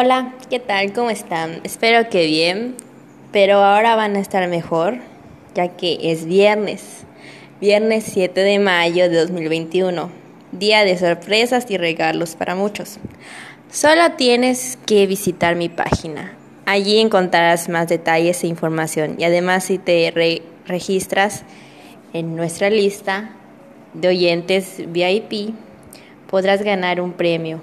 Hola, ¿qué tal? ¿Cómo están? Espero que bien, pero ahora van a estar mejor, ya que es viernes, viernes 7 de mayo de 2021, día de sorpresas y regalos para muchos. Solo tienes que visitar mi página. Allí encontrarás más detalles e información y además si te registras en nuestra lista de oyentes VIP, podrás ganar un premio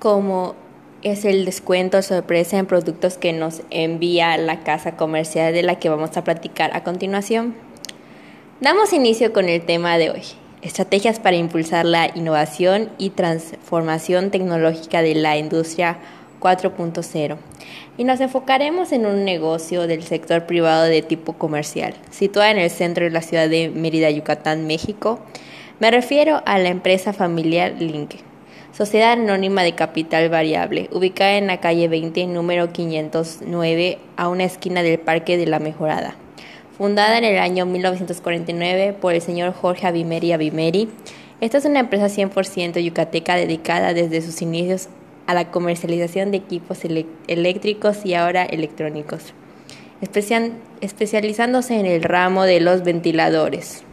como es el descuento sorpresa en productos que nos envía la casa comercial de la que vamos a platicar a continuación. Damos inicio con el tema de hoy, estrategias para impulsar la innovación y transformación tecnológica de la industria 4.0. Y nos enfocaremos en un negocio del sector privado de tipo comercial, situado en el centro de la ciudad de Mérida, Yucatán, México. Me refiero a la empresa familiar Link Sociedad Anónima de Capital Variable, ubicada en la calle 20, número 509, a una esquina del Parque de la Mejorada. Fundada en el año 1949 por el señor Jorge Avimeri Avimeri, esta es una empresa 100% yucateca dedicada desde sus inicios a la comercialización de equipos eléctricos y ahora electrónicos, especializándose en el ramo de los ventiladores.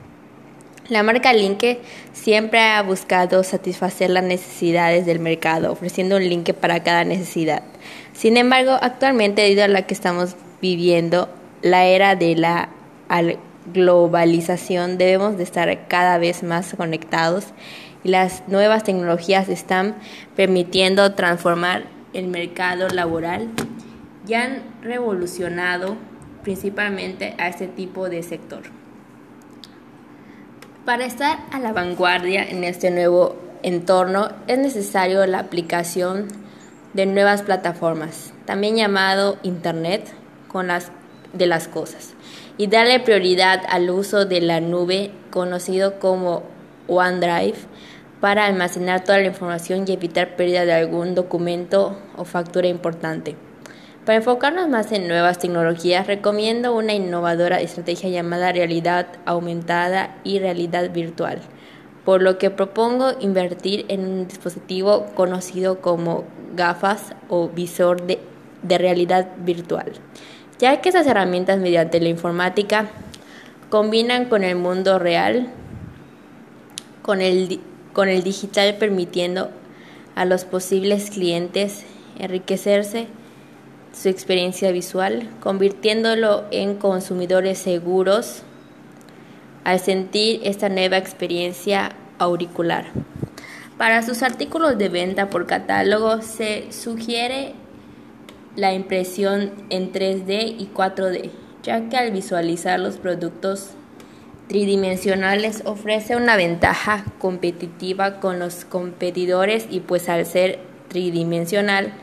La marca Linke siempre ha buscado satisfacer las necesidades del mercado, ofreciendo un link para cada necesidad. Sin embargo, actualmente, debido a la que estamos viviendo, la era de la globalización, debemos de estar cada vez más conectados y las nuevas tecnologías están permitiendo transformar el mercado laboral y han revolucionado principalmente a este tipo de sector. Para estar a la vanguardia en este nuevo entorno es necesario la aplicación de nuevas plataformas, también llamado Internet con las, de las cosas, y darle prioridad al uso de la nube conocido como OneDrive para almacenar toda la información y evitar pérdida de algún documento o factura importante. Para enfocarnos más en nuevas tecnologías, recomiendo una innovadora estrategia llamada realidad aumentada y realidad virtual, por lo que propongo invertir en un dispositivo conocido como gafas o visor de, realidad virtual, ya que esas herramientas mediante la informática combinan con el mundo real, con el, con el digital permitiendo a los posibles clientes enriquecerse su experiencia visual, convirtiéndolo en consumidores seguros al sentir esta nueva experiencia auricular. Para sus artículos de venta por catálogo se sugiere la impresión en 3D y 4D, ya que al visualizar los productos tridimensionales ofrece una ventaja competitiva con los competidores y pues al ser tridimensional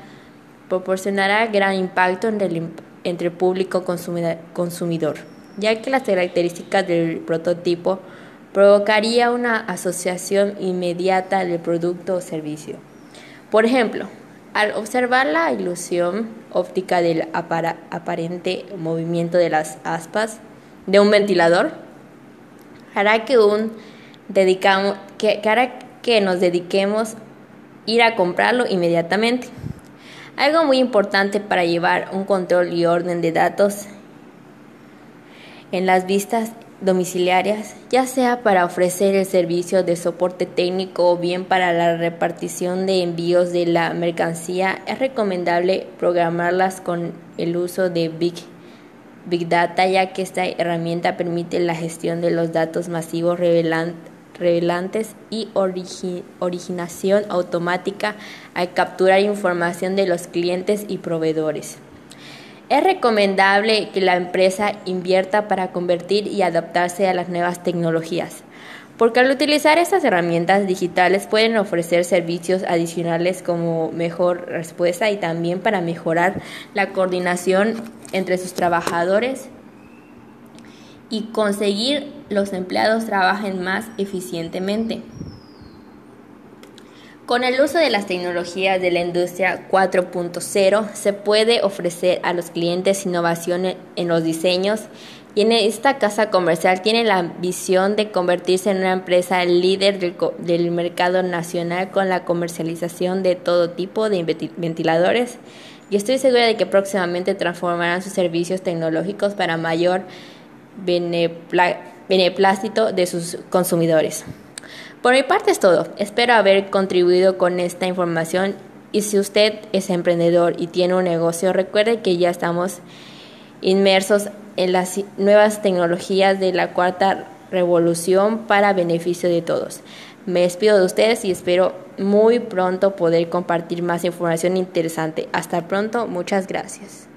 proporcionará gran impacto entre el público consumidor, ya que las características del prototipo provocaría una asociación inmediata del producto o servicio. Por ejemplo, al observar la ilusión óptica del aparente movimiento de las aspas de un ventilador, hará que, un dedicamos, que, hará que nos dediquemos ir a comprarlo inmediatamente. Algo muy importante para llevar un control y orden de datos en las vistas domiciliarias, ya sea para ofrecer el servicio de soporte técnico o bien para la repartición de envíos de la mercancía, es recomendable programarlas con el uso de Big, Data, ya que esta herramienta permite la gestión de los datos masivos revelantes revelantes y originación automática al capturar información de los clientes y proveedores. Es recomendable que la empresa invierta para convertir y adaptarse a las nuevas tecnologías, porque al utilizar estas herramientas digitales pueden ofrecer servicios adicionales como mejor respuesta y también para mejorar la coordinación entre sus trabajadores y conseguir los empleados trabajen más eficientemente. Con el uso de las tecnologías de la industria 4.0 se puede ofrecer a los clientes innovaciones en los diseños y en esta casa comercial tiene la visión de convertirse en una empresa líder del mercado nacional con la comercialización de todo tipo de ventiladores y estoy segura de que próximamente transformarán sus servicios tecnológicos para mayor beneplácito de sus consumidores. Por mi parte es todo. Espero haber contribuido con esta información y si usted es emprendedor y tiene un negocio, recuerde que ya estamos inmersos en las nuevas tecnologías de la cuarta revolución para beneficio de todos. Me despido de ustedes y espero muy pronto poder compartir más información interesante. Hasta pronto, muchas gracias.